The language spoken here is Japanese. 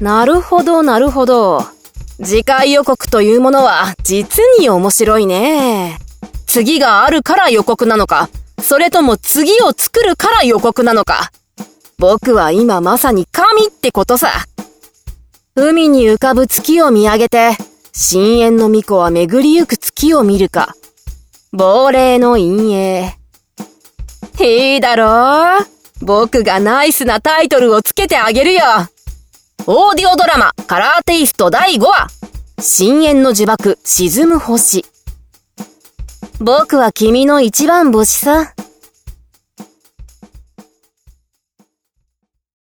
なるほど、なるほど。次回予告というものは実に面白いね。次があるから予告なのか、それとも次を作るから予告なのか。僕は今まさに神ってことさ。海に浮かぶ月を見上げて、深淵の巫女は巡りゆく月を見るか。亡霊の陰影。いいだろう僕がナイスなタイトルをつけてあげるよオーディオドラマ、カラーテイスト第5話。深淵の呪縛、沈む星。僕は君の一番星さ。